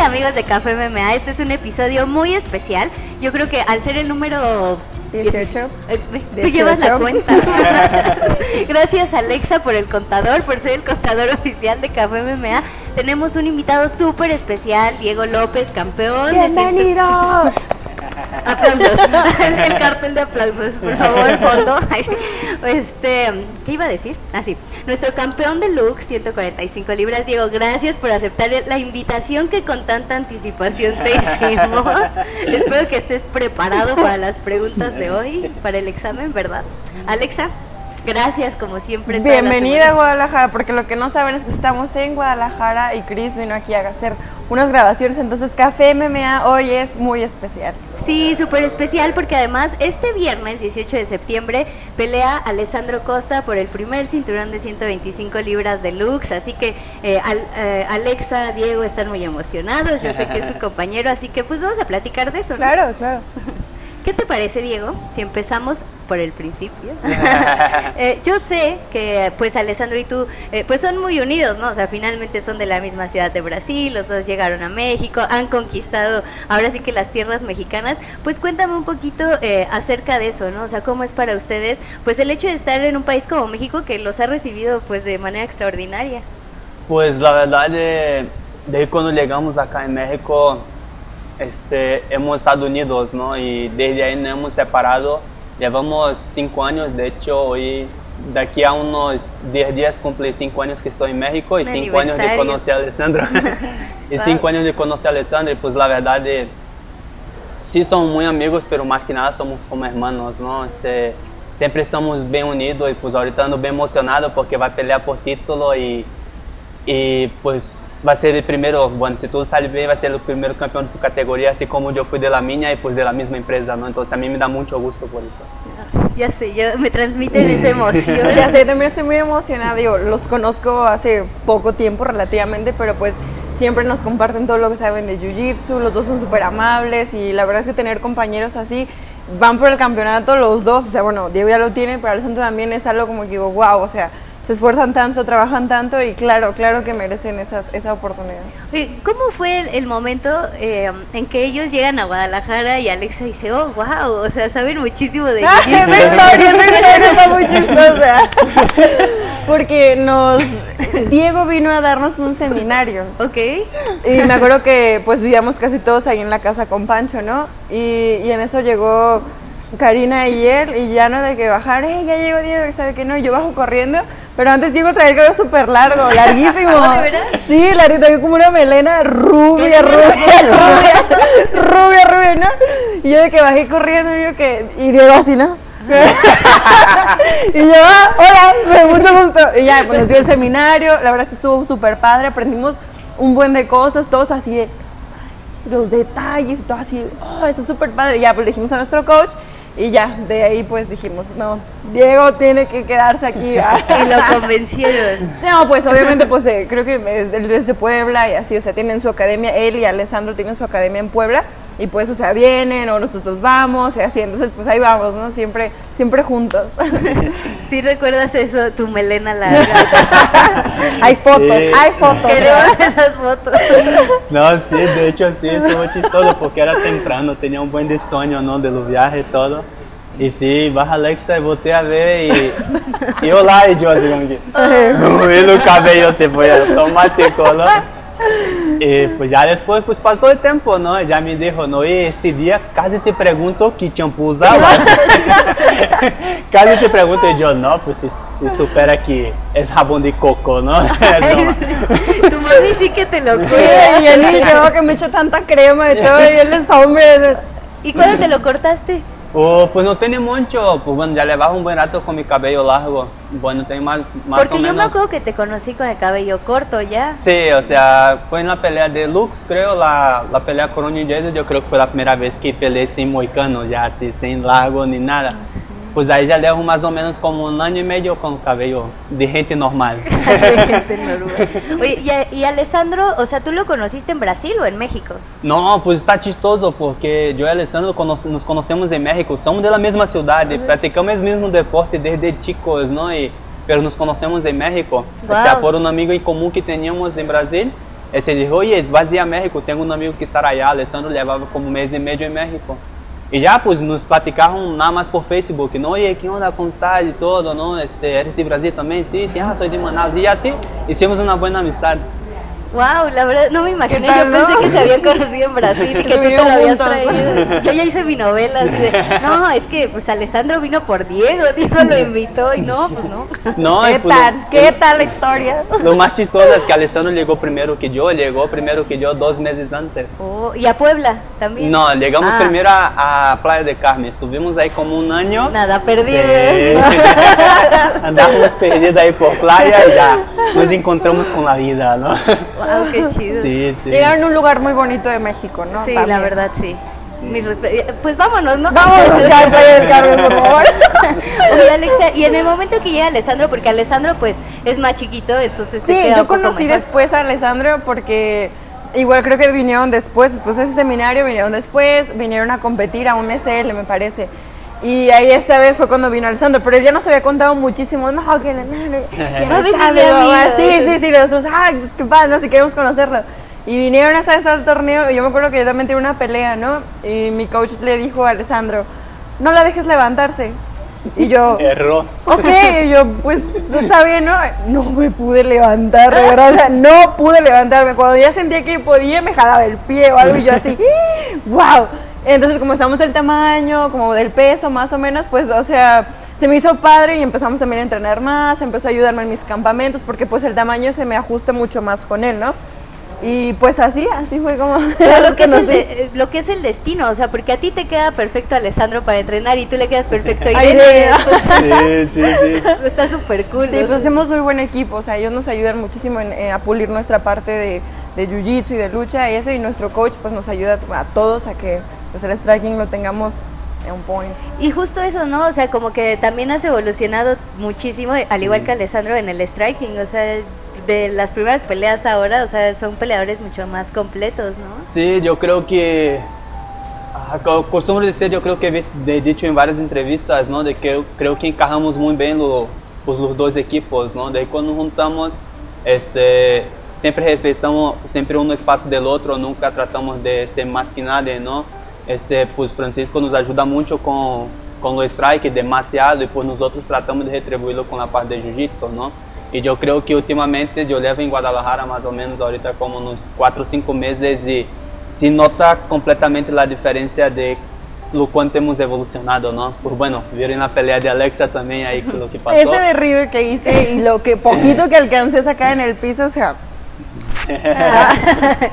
amigos de Café MMA, este es un episodio muy especial. Yo creo que al ser el número 18. Eh, Tú llevas la cuenta. Gracias Alexa por el contador, por ser el contador oficial de Café MMA. Tenemos un invitado súper especial, Diego López, campeón. ¡Bienvenido! Aplausos. El, cartel de aplausos, por favor, fondo. Este, ¿qué iba a decir? Así. Ah, Nuestro campeón de look, 145 libras, Diego, gracias por aceptar la invitación que con tanta anticipación te hicimos. Espero que estés preparado para las preguntas de hoy, para el examen, ¿verdad? Alexa. Gracias, como siempre. Bienvenida a Guadalajara, porque lo que no saben es que estamos en Guadalajara y Chris vino aquí a hacer unas grabaciones, entonces Café MMA hoy es muy especial. Sí, súper especial porque además este viernes 18 de septiembre pelea Alessandro Costa por el primer cinturón de 125 libras de Lux, así que eh, eh, Alexa, Diego están muy emocionados, yo sé que es su compañero, así que pues vamos a platicar de eso. Claro, claro. ¿Qué te parece, Diego? Si empezamos por el principio. Eh, yo sé que pues Alessandro y tú eh, pues son muy unidos, ¿no? O sea, finalmente son de la misma ciudad de Brasil, los dos llegaron a México, han conquistado ahora sí que las tierras mexicanas. Pues cuéntame un poquito eh, acerca de eso, ¿no? O sea, ¿cómo es para ustedes pues el hecho de estar en un país como México que los ha recibido pues de manera extraordinaria? Pues la verdad de, de cuando llegamos acá en México este, hemos estado unidos, ¿no? Y desde ahí nos hemos separado Llevamos cinco años, de hecho, hoy, de aquí a unos 10 días cumplí cinco años que estoy en México y cinco años de conocer a Alessandro. y cinco años de conocer a Alessandro, y pues la verdad, de, sí somos muy amigos, pero más que nada somos como hermanos, ¿no? Este, siempre estamos bien unidos y pues ahorita ando bien emocionado porque va a pelear por título y, y pues va a ser el primero, bueno, si todo sale bien, va a ser el primer campeón de su categoría, así como yo fui de la mía y pues de la misma empresa, ¿no? Entonces a mí me da mucho gusto por eso. Ya sé, ya me transmiten esa emoción. ya sé, también estoy muy emocionada, digo, los conozco hace poco tiempo relativamente, pero pues siempre nos comparten todo lo que saben de Jiu-Jitsu, los dos son súper amables y la verdad es que tener compañeros así, van por el campeonato los dos, o sea, bueno, Diego ya lo tiene, pero Alessandro también es algo como que digo, wow, o sea, se esfuerzan tanto, trabajan tanto y claro, claro que merecen esas, esa oportunidad. ¿Cómo fue el, momento eh, en que ellos llegan a Guadalajara y Alexa dice, oh, wow, o sea, saben muchísimo de ah, esa historia, esa historia está muy chistosa. Porque nos, Diego vino a darnos un seminario. Ok. Y me acuerdo que pues vivíamos casi todos ahí en la casa con Pancho, ¿no? Y, y en eso llegó Karina y él, y ya no de que bajar, eh, ya llegó Diego, sabe que no, yo bajo corriendo, pero antes Diego traía el cabello súper largo, larguísimo. ¿De verdad? Sí, largo, traía como una melena rubia, rubia, rubia, rubia, rubia, ¿no? Y yo de que bajé corriendo, y yo que, y Diego así, ¿no? y yo, ah, hola, mucho gusto. Y ya, pues nos dio el seminario, la verdad que estuvo súper padre, aprendimos un buen de cosas, todos así de los detalles y todo así, oh, eso es súper padre. Ya, pues le dijimos a nuestro coach y ya, de ahí pues dijimos, no, Diego tiene que quedarse aquí. y lo convencieron. No, pues obviamente pues eh, creo que desde Puebla y así, o sea, tienen su academia, él y Alessandro tienen su academia en Puebla y pues, o sea, vienen o nosotros vamos y así, entonces pues ahí vamos, ¿no? Siempre, siempre juntos. ¿Sí recuerdas eso, tu melena larga? hay fotos, hay fotos. Queremos esas fotos. No, sí, de hecho sí, estuvo chistoso porque era temprano, tenía un buen de sueño, ¿no? De los viajes y todo. Y sí, baja Alexa y volteé a ver y, y hola, y yo así como que, y el cabello se fue automático, ¿no? Y pues ya después pues pasó el tiempo, ¿no? Ya me dijo, no, este día casi te pregunto qué champú usabas. casi te pregunto y yo, no, pues si, si supera que es jabón de coco, ¿no? tu mami sí que te lo Sí, y él me que me echo tanta crema y todo, y él es hombre. ¿Y cuándo te lo cortaste? Oh, pues no tiene mucho, pues bueno, ya llevaba un buen rato con mi cabello largo. Bueno, tengo más, más Porque o yo menos. me acuerdo que te conocí con el cabello corto ya. Sí, o sea, fue en la pelea de Lux, creo, la, la pelea con Ronnie yo creo que fue la primera vez que peleé sin moicano, ya así, sin largo ni nada. Pues ahí ya llevo más o menos como un año y medio con cabello de gente normal. de gente normal. Oye, y, y, Alessandro, o sea, ¿tú lo conociste en Brasil o en México? No, pues está chistoso porque yo y Alessandro nos conocemos en México, somos de la misma ciudad, uh -huh. practicamos el mismo deporte desde chicos, ¿no? Y, pero nos conocemos en México, wow. o sea, por un amigo en común que teníamos en Brasil. Esse dijo, oye, vas a México, tengo un amigo que estará allá, Alessandro llevaba como un mes y medio en México. Y ya pues nos platicaron nada más por Facebook, ¿no? Oye, ¿qué onda? ¿Cómo estás? Y todo, ¿no? Este, ¿Eres de Brasil también? Sí, sí, ah, soy de Manaus. Y así hicimos una buena amistad. Wow, la verdad no me imaginé. tal, Yo pensé que se habían conocido en Brasil y que tú te lo habías juntos. traído. Yo ya hice mi novela. así de, no, es que pues Alessandro vino por Diego, Diego lo invitó y no, pues no. No, ¿Qué pues, tal? lo- ¿Qué tal la historia? Lo más chistoso es que Alessandro llegó primero que yo, llegó primero que yo dos meses antes. Oh, y a Puebla también. No, llegamos Ah, primero a, a Playa de Carmen, estuvimos ahí como un año. Nada, perdido. Sí. Andábamos perdidos ahí por playa y ya nos encontramos con la vida, ¿no? Wow, qué chido. Sí, sí. Llegaron a un lugar muy bonito de México, ¿no? Sí, También. la verdad sí. Mis respe- Pues vámonos, ¿no? Vamos a buscar Playa del Carmen, por favor. Oye, Alexa, y en el momento que llega Alessandro, porque Alessandro pues es más chiquito, entonces Sí, yo conocí mejor. después a Alessandro porque igual creo que vinieron después, después de ese seminario vinieron después, vinieron a competir a un SL me parece. Y ahí esta vez fue cuando vino Alessandro, pero él ya nos había contado muchísimo, no, que no, no, que A veces Alessandro, mi amigo, mamá, sí, sí, sí, nosotros, ah, padre, no, si queremos conocerlo. Y vinieron esa vez al torneo y yo me acuerdo que yo también tuve una pelea, ¿no? Y mi coach le dijo a Alessandro, no la dejes levantarse. Y yo, Erró. Ok, y yo, pues, está bien, ¿no? No me pude levantar, de verdad, o sea, no pude levantarme. Cuando ya sentía que podía, me jalaba el pie o algo, y yo así, ¡wow! Entonces, como estamos del tamaño, como del peso, más o menos, pues, o sea, se me hizo padre y empezamos también a entrenar más, empezó a ayudarme en mis campamentos, porque pues el tamaño se me ajusta mucho más con él, ¿no? Y pues así, así fue como Pero los lo, que conocí. de- eh, lo que es el destino, o sea, porque a ti te queda perfecto Alessandro para entrenar y tú le quedas perfecto a A Irene. Irene. pues, Sí, sí, sí. está súper cool. Sí, ¿no? pues hacemos muy buen equipo, o sea, ellos nos ayudan muchísimo en, en a pulir nuestra parte de, de jiu-jitsu y de lucha y eso, y nuestro coach pues nos ayuda a todos a que pues, el striking lo tengamos en un point. Y justo eso, ¿no? O sea, como que también has evolucionado muchísimo, al igual que Alessandro en el striking, o sea, de las primeras peleas ahora, o sea, son peleadores mucho más completos, ¿no? Sí, yo creo que, ah, co- costumo decir, yo creo que he dicho en varias entrevistas, ¿no? De que eu- creo que encajamos muy bien lo- pues, los dos equipos, ¿no? De cuando juntamos, este, siempre respetamos siempre uno espacio del otro, nunca tratamos de ser más que nadie, ¿no? Este, pues Francisco nos ayuda mucho con, con lo strike, demasiado, y pues nosotros tratamos de retribuirlo con la parte de jiu-jitsu, ¿no? Y yo creo que últimamente yo levo en Guadalajara más o menos ahorita como unos 4 o 5 meses y se nota completamente la diferencia de lo cuánto hemos evolucionado, ¿no? Pues bueno, vieron la pelea de Alexa también ahí lo que pasó. Ese derribe que hice y lo que poquito que alcancé a sacar en el piso, o sea.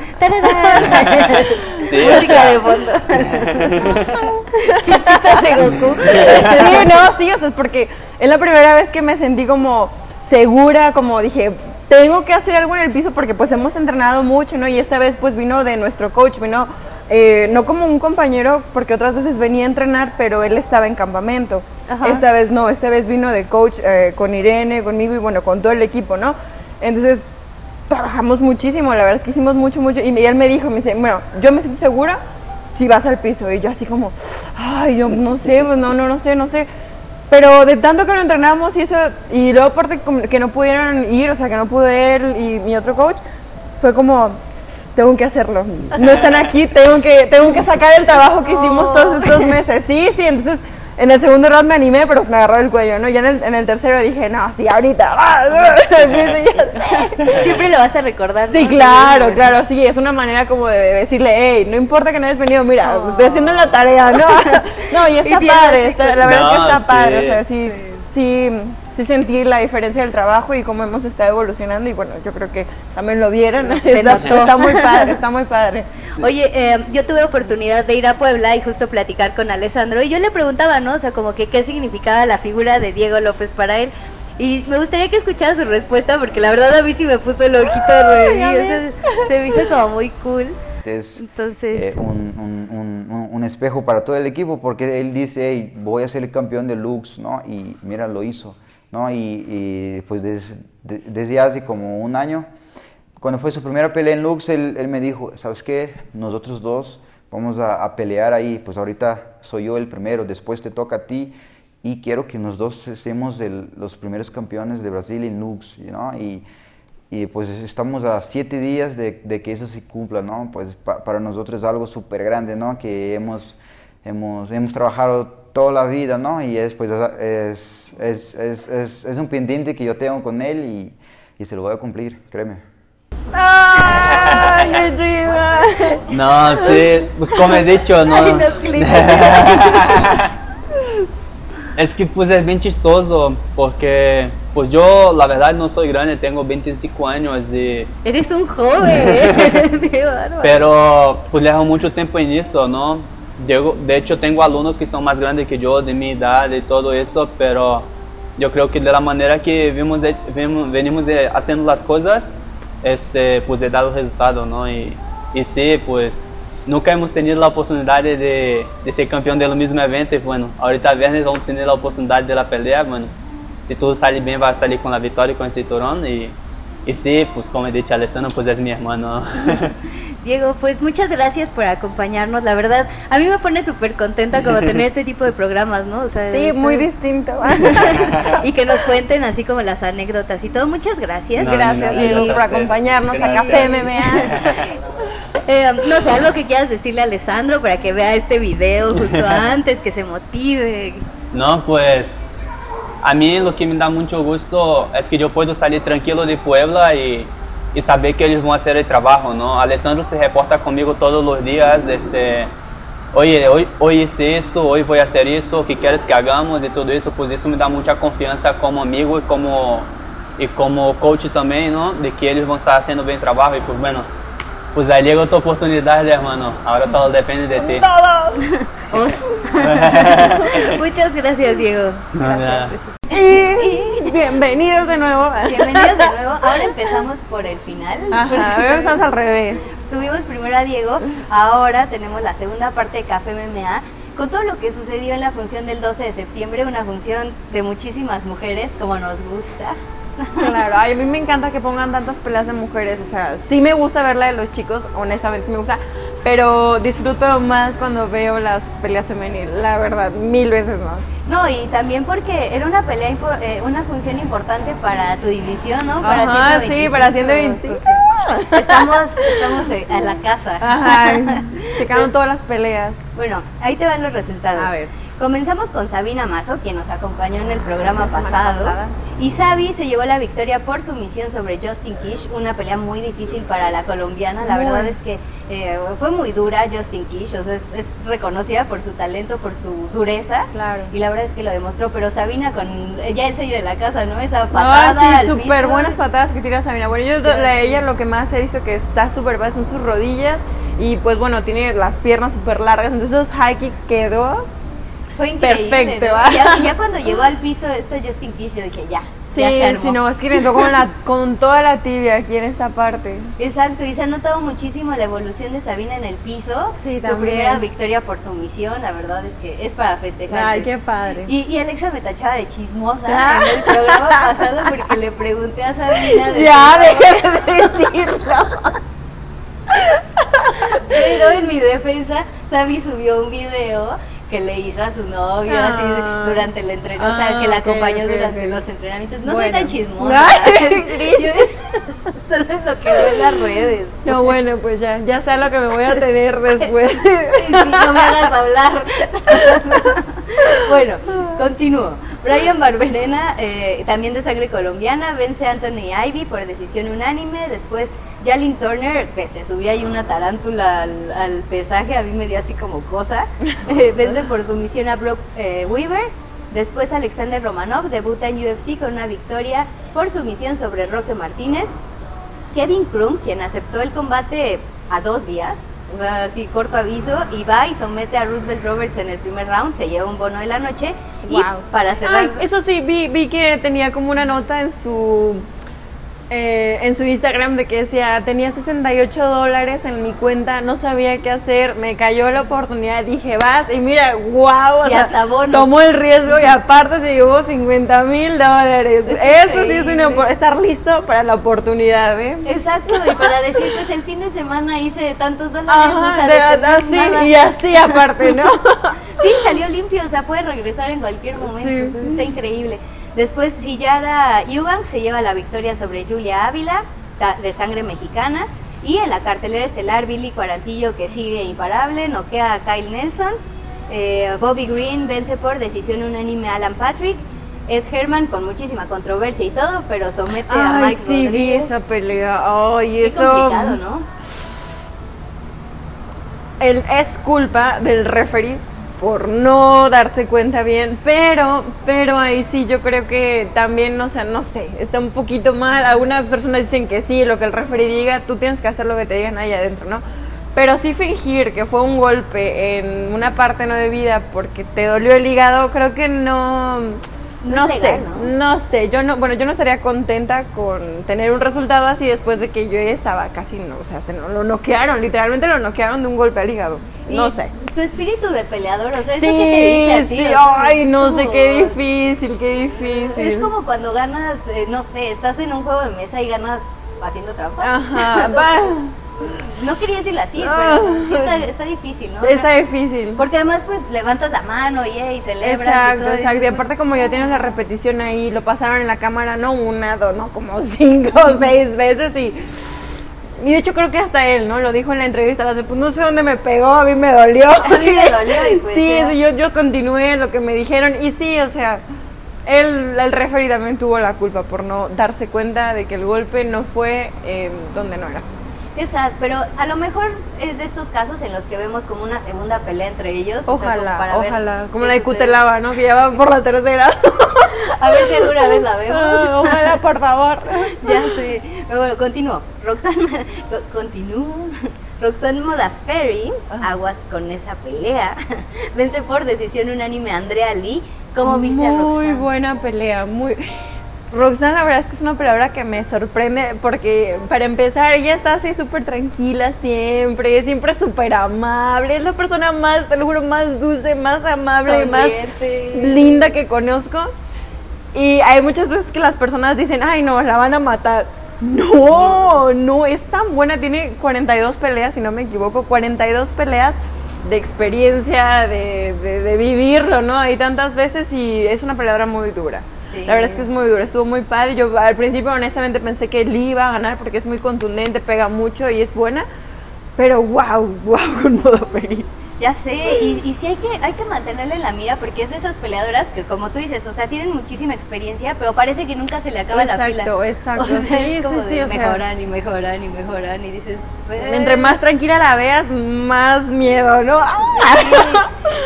Sí, Música de fondo. Chispitas de Goku. sí, no, sí, o sea, porque es la primera vez que me sentí como segura, como dije, tengo que hacer algo en el piso porque pues hemos entrenado mucho, ¿no? Y esta vez pues vino de nuestro coach, vino eh, no como un compañero, porque otras veces venía a entrenar, pero él estaba en campamento. Ajá. Esta vez no, esta vez vino de coach eh, con Irene, conmigo y bueno, con todo el equipo, ¿no? Entonces trabajamos muchísimo, la verdad es que hicimos mucho, mucho. Y él me dijo, me dice, bueno, yo me siento segura si vas al piso. Y yo así como, ay, yo no sé, pues no, no, no sé, no sé. Pero de tanto que lo entrenamos y eso, y luego aparte que no pudieron ir, o sea, que no pudo él y mi otro coach, fue como, tengo que hacerlo. No están aquí, tengo que, tengo que sacar el trabajo que hicimos todos estos meses. Sí, sí, entonces en el segundo round me animé, pero me agarró el cuello, ¿no? Ya en el, en el tercero dije, no, sí, ahorita. Sí, sí, ya sé. Siempre lo vas a recordar. Sí, ¿no? claro, claro, sí, es una manera como de decirle, hey, no importa que no hayas venido, mira, Oh. estoy haciendo la tarea, ¿no? No, y está Y padre, está- la verdad es que está sí. padre, o sea, sí, sí, sí sentí la diferencia del trabajo y cómo hemos estado evolucionando y bueno, yo creo que también lo vieron, está, muy padre, está muy padre. Oye, eh, yo tuve oportunidad de ir a Puebla y justo platicar con Alessandro y yo le preguntaba, ¿no? O sea, como que qué significaba la figura de Diego López para él. Y me gustaría que escuchara su respuesta porque la verdad a mí sí me puso el ojito o sea, se me hizo como muy cool. es Entonces, eh, un, un- un- un- un espejo para todo el equipo porque él dice, "Hey, voy a ser el campeón de Lux, ¿no? Y mira, lo hizo, ¿no? Y, pues des- de- desde hace como un año, cuando fue su primera pelea en Lux, él, él me dijo, ¿sabes qué? Nosotros dos vamos a, pelear ahí, pues ahorita soy yo el primero, después te toca a ti y quiero que los dos seamos los primeros campeones de Brasil en Lux, ¿no? Y, y pues estamos a siete días de, que eso se cumpla, ¿no? Pues pa- para nosotros es algo súper grande, ¿no? Que hemos, hemos, hemos trabajado toda la vida, ¿no? Y es, pues, es, es, es, es, es un pendiente que yo tengo con él y, y se lo voy a cumplir, créeme. ¡Ay, qué chida! No, sí, pues como he dicho, no. Ay. Es que pues es bien chistoso porque pues yo la verdad no soy grande, tengo 25 años y Eres un joven. Pero pues llevo mucho tiempo en eso, ¿no? Llego- de hecho tengo alumnos que son más grandes que yo, de mi edad y todo eso, pero yo creo que de la manera que vimos de- vimos- venimos de- haciendo las cosas, este, pues he dado resultado, ¿no? Y, y sí, pues nunca hemos tenido la oportunidad de, de ser campeón del mismo evento y bueno, ahorita viernes vamos a tener la oportunidad de la pelea, bueno, si todo sale bien va a salir con la victoria y con el cinturón y, y sí, pues como he dicho, Alessandro pues es mi hermano. Diego, pues muchas gracias por acompañarnos. La verdad, a mí me pone súper contenta como tener este tipo de programas, ¿no? O sea, Sí, muy distinto. y que nos cuenten así como las anécdotas y todo. Muchas gracias. No, Gracias, no, no, Diego, gracias por a acompañarnos a Gracias. Café MMA. Eh, no sé, algo que quieras decirle a Alessandro para que vea este video justo antes, que se motive. No, pues a mí lo que me da mucho gusto es que yo puedo salir tranquilo de Puebla y, y saber que ellos van a hacer el trabajo, ¿no? Alessandro se reporta conmigo todos los días, este, oye, hoy, hoy hice esto, hoy voy a hacer eso, ¿qué quieres que hagamos? Y todo eso, pues eso me da mucha confianza como amigo y como, y como coach también, ¿no? De que ellos van a estar haciendo bien trabajo y pues bueno, pues ahí llega tu oportunidad, hermano, ahora solo depende de ti. Os. Muchas gracias, Diego. Nada. Bienvenidos de nuevo. Bienvenidos de nuevo. Ahora empezamos por el final. Ajá, empezamos al revés. Tuvimos primero a Diego, ahora tenemos la segunda parte de Café MMA con todo lo que sucedió en la función del 12 de septiembre, una función de muchísimas mujeres como nos gusta. Claro, a mí me encanta que pongan tantas peleas de mujeres, o sea, sí me gusta ver la de los chicos, honestamente sí me gusta, pero disfruto más cuando veo las peleas femeniles, la verdad, mil veces más. No, y también porque era una pelea, eh, una función importante para tu división, ¿no? Para Ajá, sí, para 125. 125. Entonces, Estamos, estamos eh, en la casa. Ajá, checando todas las peleas. Bueno, ahí te van los resultados. A ver. Comenzamos con Sabina Mazo, quien nos acompañó en el programa La pasado. pasada. Y Sabi se llevó la victoria por sumisión sobre Justin Kish, una pelea muy difícil para la colombiana. La Muy. verdad es que eh, fue muy dura Justin Kish, o sea, es, es reconocida por su talento, por su dureza. Claro. Y la verdad es que lo demostró, pero Sabina con ya el sello de la casa, ¿no? Esa patada. sí, al súper buenas patadas que tira Sabina. Bueno, yo de ella lo que más he visto que está súper son sus rodillas y pues bueno, tiene las piernas súper largas, entonces esos high kicks quedó Fue increíble. Perfecto, ¿no? Ya, ya cuando llegó al piso esto Justin Kish, yo dije, ya. Sí, ya se armó. sí, no, es que le entró con, la, con toda la tibia aquí en esta parte. Exacto, y se ha notado muchísimo la evolución de Sabina en el piso. Sí, Su también. primera victoria por sumisión, la verdad es que es para festejar. Ay, qué padre. Y, y Alexa me tachaba de chismosa Ah. en el programa pasado porque le pregunté a Sabina de Ya, deja de decirlo. Pero en mi defensa, Sabi subió un video que le hizo a su novio Ah. así durante el entrenamiento, o sea, Ah, que la ok, acompañó durante los entrenamientos. No Bueno. soy tan chismosa. Yo- Solo es lo que veo en las redes. No, bueno, pues ya, ya sé lo que me voy a tener después. Sí, sí, no me hagas hablar. bueno, continúo. Brian Barberena, eh, también de sangre colombiana, vence a Anthony Ivy por decisión unánime. Después, Jalin Turner, que se subía ahí una tarántula al, al pesaje, a mí me dio así como cosa. eh, vence por sumisión a Brock eh, Weaver. Después, Alexander Romanov debuta en UFC con una victoria por sumisión sobre Roque Martínez. Kevin Krum, quien aceptó el combate a dos días, o sea, así corto aviso, y va y somete a Roosevelt Roberts en el primer round, se lleva un bono de la noche. Y Wow. para cerrar, Ay, eso sí, vi, vi que tenía como una nota en su eh, en su Instagram de que decía, tenía 68 dólares en mi cuenta, no sabía qué hacer, me cayó la oportunidad, dije, vas, y mira, wow, tomó el riesgo y aparte se llevó 50 mil dólares. Es Eso sí es una, estar listo para la oportunidad, ¿eh? Exacto, y para decir, pues el fin de semana hice tantos dólares, o sea, de- así nada. y así aparte, ¿no? Sí, salió limpio, o sea, puede regresar en cualquier momento, Sí. entonces está increíble. Después, Sillara Eubank se lleva la victoria sobre Julia Ávila. de sangre mexicana. Y en la cartelera estelar, Billy Cuarantillo, que sigue imparable, noquea a Kyle Nelson. Eh, Bobby Green vence por decisión unánime a Alan Patrick. Ed Herman con muchísima controversia y todo, pero somete a Mike sí, vi esa pelea. Ay, Qué eso. complicado, ¿no? el- es culpa del referee por no darse cuenta bien, pero, pero ahí sí yo creo que también, o sea, no sé, está un poquito mal. Algunas personas dicen que sí, lo que el referee diga, tú tienes que hacer lo que te digan ahí adentro, ¿no? Pero sí fingir que fue un golpe en una parte no debida porque te dolió el hígado, creo que no... No sé, ¿no? sé, yo no, bueno, yo no estaría contenta con tener un resultado así después de que yo estaba casi, no, o sea, se no- lo noquearon, literalmente lo noquearon de un golpe al hígado. No sé. Tu espíritu de peleador, o sea, eso Sí, que te dice sí, sea, ay, no sé qué difícil, qué difícil. Es como cuando ganas, eh, no sé, estás en un juego de mesa y ganas haciendo trampa. Ajá, va. No quería decirlo así, Ah. pero sí está, está difícil, ¿no? Está difícil. porque además pues levantas la mano y, y celebras. y Exacto, todo, exacto. Y dices, aparte como ya tienes la repetición ahí, lo pasaron en la cámara, no una, dos, no, como cinco o seis veces y... Y de hecho creo que hasta él, ¿no? Lo dijo en la entrevista, la pues no sé dónde me pegó, a mí me dolió. A mí me dolió y pues sí, yo, yo continué lo que me dijeron y sí, o sea, él, el referee también tuvo la culpa por no darse cuenta de que el golpe no fue eh, donde no era. Exacto, pero a lo mejor es de estos casos en los que vemos como una segunda pelea entre ellos. o sea, como Ojalá, para ver ojalá, como la de. Cutelaba, ¿no? Que ya va por la tercera. A ver si alguna vez la vemos. Ah, ojalá, por favor. ya sé. Pero bueno, continúo. Roxanne, co- continúo. Roxanne Modafferi, aguas con esa pelea, vence por decisión unánime a Andrea Lee. ¿Cómo viste a Muy Roxanne? buena pelea, muy... Roxanne la verdad es que es una peleadora que me sorprende porque para empezar ella está así súper tranquila siempre, siempre súper amable, es la persona más, te lo juro, más dulce, más amable, más linda que conozco. Y hay muchas veces que las personas dicen, ay no, la van a matar. No, no, es tan buena, tiene 42 peleas, si no me equivoco, 42 peleas de experiencia, de, de- de vivirlo, ¿no? Hay tantas veces y es una peleadora muy dura. La verdad es que es muy dura, estuvo muy padre. Yo al principio honestamente pensé que Lee iba a ganar porque es muy contundente, pega mucho y es buena. Pero wow, wow con modo feliz. Ya sé, y, y sí hay que, hay que mantenerle en la mira porque es de esas peleadoras que, como tú dices, o sea, tienen muchísima experiencia, pero parece que nunca se le acaba la pila. Exacto, exacto. O sea, Sí, es como sí, de sí, o sea. mejoran y mejoran y mejoran y dices... pues, Entre más tranquila la veas, más miedo, ¿no? Sí,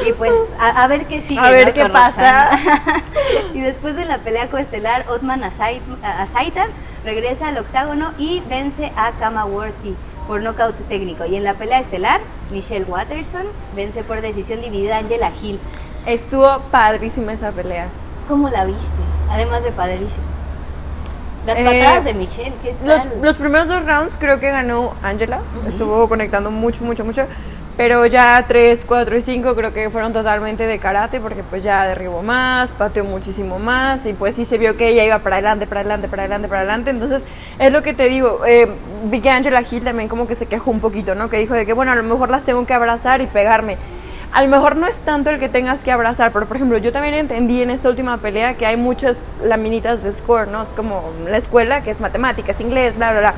Y pues a, a ver qué sigue. A ver ¿no? qué con pasa. Y después de la pelea coestelar, Otman Azait- Azaitar regresa al octágono y vence a Kama Worthy por nocaut técnico. Y en la pelea estelar, Michelle Watterson vence por decisión dividida a Angela Hill. Estuvo padrísima esa pelea. ¿Cómo la viste? Además de padrísimo. Las Eh, patadas de Michelle, ¿qué Los, tal? los primeros dos rounds creo que ganó Angela. Estuvo conectando mucho, mucho, mucho. Pero ya 3, 4 y 5 creo que fueron totalmente de karate porque pues ya derribó más, pateó muchísimo más y pues sí se vio que ella iba para adelante, para adelante, para adelante, para adelante. Entonces es lo que te digo, eh, vi que Angela Hill también como que se quejó un poquito, ¿no? Que dijo de que bueno, a lo mejor las tengo que abrazar y pegarme. A lo mejor no es tanto el que tengas que abrazar, pero por ejemplo, yo también entendí en esta última pelea que hay muchas laminitas de score, ¿no? Es como la escuela, que es matemáticas, inglés, bla, bla, bla.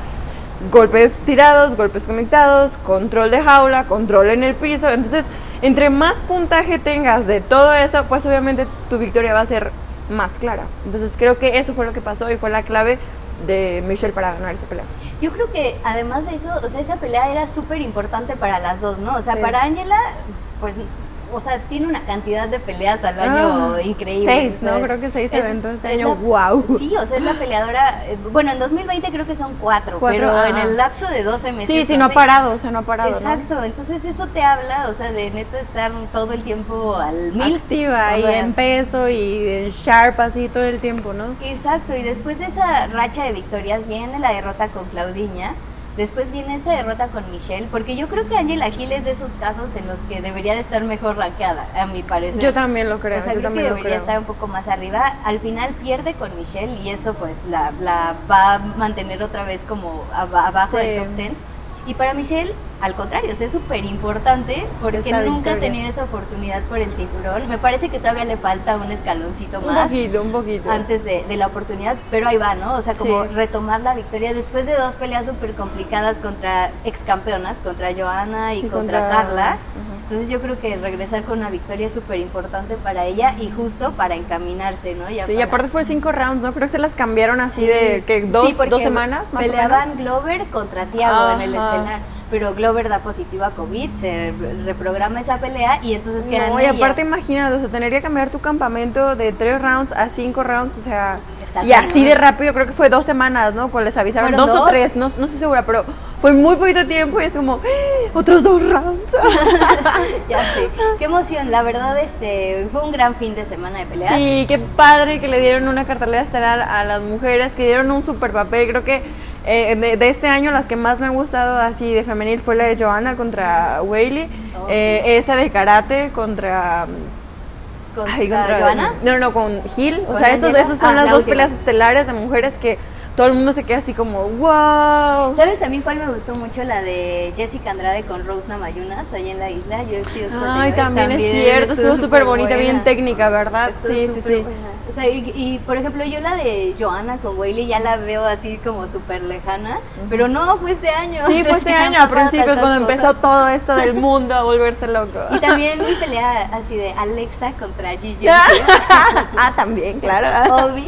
Golpes tirados, golpes conectados, control de jaula, control en el piso. Entonces, entre más puntaje tengas de todo eso, pues obviamente tu victoria va a ser más clara. Entonces, creo que eso fue lo que pasó y fue la clave de Michelle para ganar esa pelea. Yo creo que además de eso, o sea, esa pelea era súper importante para las dos, ¿no? O sea, Sí. para Angela, pues, o sea, tiene una cantidad de peleas al año Ah, increíble. seis, ¿no? Creo que seis es- eventos este es año. la- ¡Guau! Sí, o sea, es la peleadora, eh, bueno, en 2020 creo que son cuatro, Cuatro, pero en ajá. el lapso de 12 meses. Sí, sí, no ha parado, o sea, no ha parado. ¿no? Exacto, entonces eso te habla, o sea, de neta estar todo el tiempo al mil. activa O y sea, en peso y en sharp así todo el tiempo, ¿no? Exacto, y después de esa racha de victorias viene la derrota con Claudiña, después viene esta derrota con Michelle, porque yo creo que Angela Gil es de esos casos en los que debería de estar mejor rankeada, a mi parecer. Yo también lo creo, o sea, yo creo que también debería creo. estar un poco más arriba. Al final pierde con Michelle y eso pues la, la va a mantener otra vez como aba- abajo Sí. del top 10. Y para Michelle, al contrario, o sea, es súper importante porque nunca ha tenido esa oportunidad por el cinturón. Me parece que todavía le falta un escaloncito Un más poquito, un poquito. antes de, de la oportunidad, pero ahí va, ¿no? O sea, como Sí. retomar la victoria después de dos peleas súper complicadas contra ex campeonas, contra Joana y, Y contra, contra- Carla. Entonces yo creo que regresar con una victoria es súper importante para ella y justo para encaminarse, ¿no? Ya Sí, y aparte fue cinco rounds, ¿no? Creo que se las cambiaron así de que dos, Sí, dos semanas más o Peleaban menos. Glover contra Tiago en el estelar, pero Glover da positivo a COVID, se reprograma esa pelea y entonces quedan No, y aparte imagínate, o sea, tener que cambiar tu campamento de tres rounds a cinco rounds, o sea, Está y así de rápido, creo que fue dos semanas, ¿no? Pues les avisaron ¿Fueron dos, o tres, no, no estoy segura, pero fue muy poquito tiempo y es como, ¡Ah! otros dos rounds. ya sé. Qué emoción, la verdad este fue un gran fin de semana de peleas. Sí, qué padre que le dieron una cartelera estelar a las mujeres, que dieron un super papel. Creo que eh, de, de este año las que más me han gustado así de femenil fue la de Joanna contra Whaley, Oh, eh, esa de karate contra... Contra ay, contra- Joana. No, no, con Gil. O ¿Con sea, esas, son Ah, las la dos última. peleas estelares de mujeres que todo el mundo se queda así como, wow. ¿Sabes también cuál me gustó mucho? La de Jessica Andrade con Rose Namayunas ahí en la isla. Yo he sido Ay, también, es cierto, estuvo súper bonita, bien técnica, ¿verdad? Estuvo Sí, sí, sí. buena. O sea, y, y, por ejemplo, yo la de Joana con Wayley ya la veo así como súper lejana, pero no, fue este año. Sí, fue es este año, a principios, cuando cosas. empezó todo esto del mundo a volverse loco. Y también mi pelea así de Alexa contra Gigi. ah, también, claro. Obi.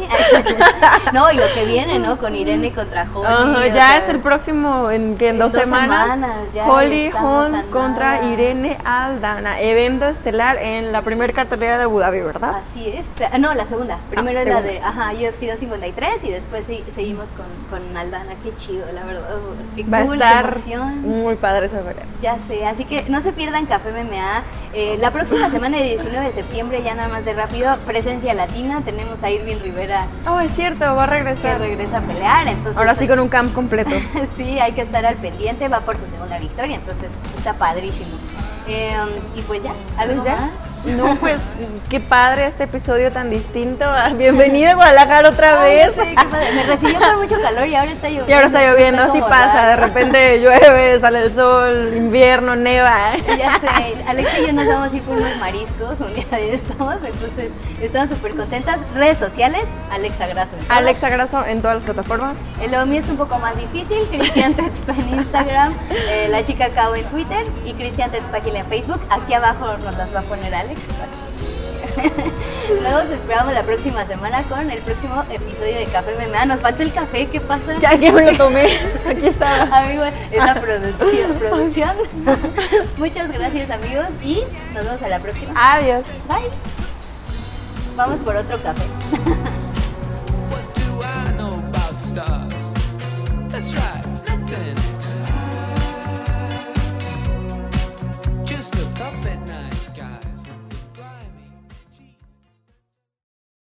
no, y lo que viene, ¿no? Con Irene contra Holly. O ya sea, es el próximo, en, que en en dos, dos semanas, semanas, ya Holly Holm contra. Irene Aldana, evento estelar en la primera cartelera de Abu Dhabi, ¿verdad? Así es. Ah, No, la segunda. Primero Ah, es la de ajá, UFC 253 y después se- seguimos con, con Aldana. Qué chido, la verdad. Qué Va a cool, qué emoción. muy padre esa pelea. Ya sé, así que no se pierdan Café MMA. Eh, la próxima semana, el 19 de septiembre, ya nada más de rápido, presencia latina. Tenemos a Irving Rivera Oh, es cierto, va a que regresar. regresa a pelear. Entonces, Ahora sí con un camp completo. sí, hay que estar al pendiente. Va por su segunda victoria, entonces está padrísimo. Eh, y pues ya, ¿algo ya. más? No, pues qué padre este episodio tan distinto. Ah, Bienvenida a Guadalajara otra Ay, vez. padre. Me recibió con mucho calor y ahora está lloviendo. Y ahora está lloviendo, así pasa, de repente llueve, sale el sol, invierno, neva. Ya sé, Alexa y yo nos vamos a ir por unos mariscos, un día de estamos, entonces estamos súper contentas. Redes sociales, Alexa todas. Alexa Grasso en todas las plataformas. Eh, Lo mío es un poco más difícil, Cristian Tetzpa en Instagram, eh, la chica Cao en Twitter y Cristian Tetzpagil Facebook. Aquí abajo nos las va a poner Alex. Luego os esperamos la próxima semana con el próximo episodio de Café MMA. Nos falta el café, ¿qué pasa? Ya es que me lo tomé. Aquí está. Amigo, esa producción. producción. Muchas gracias amigos y nos vemos a la próxima. Adiós. Bye. Vamos por otro café.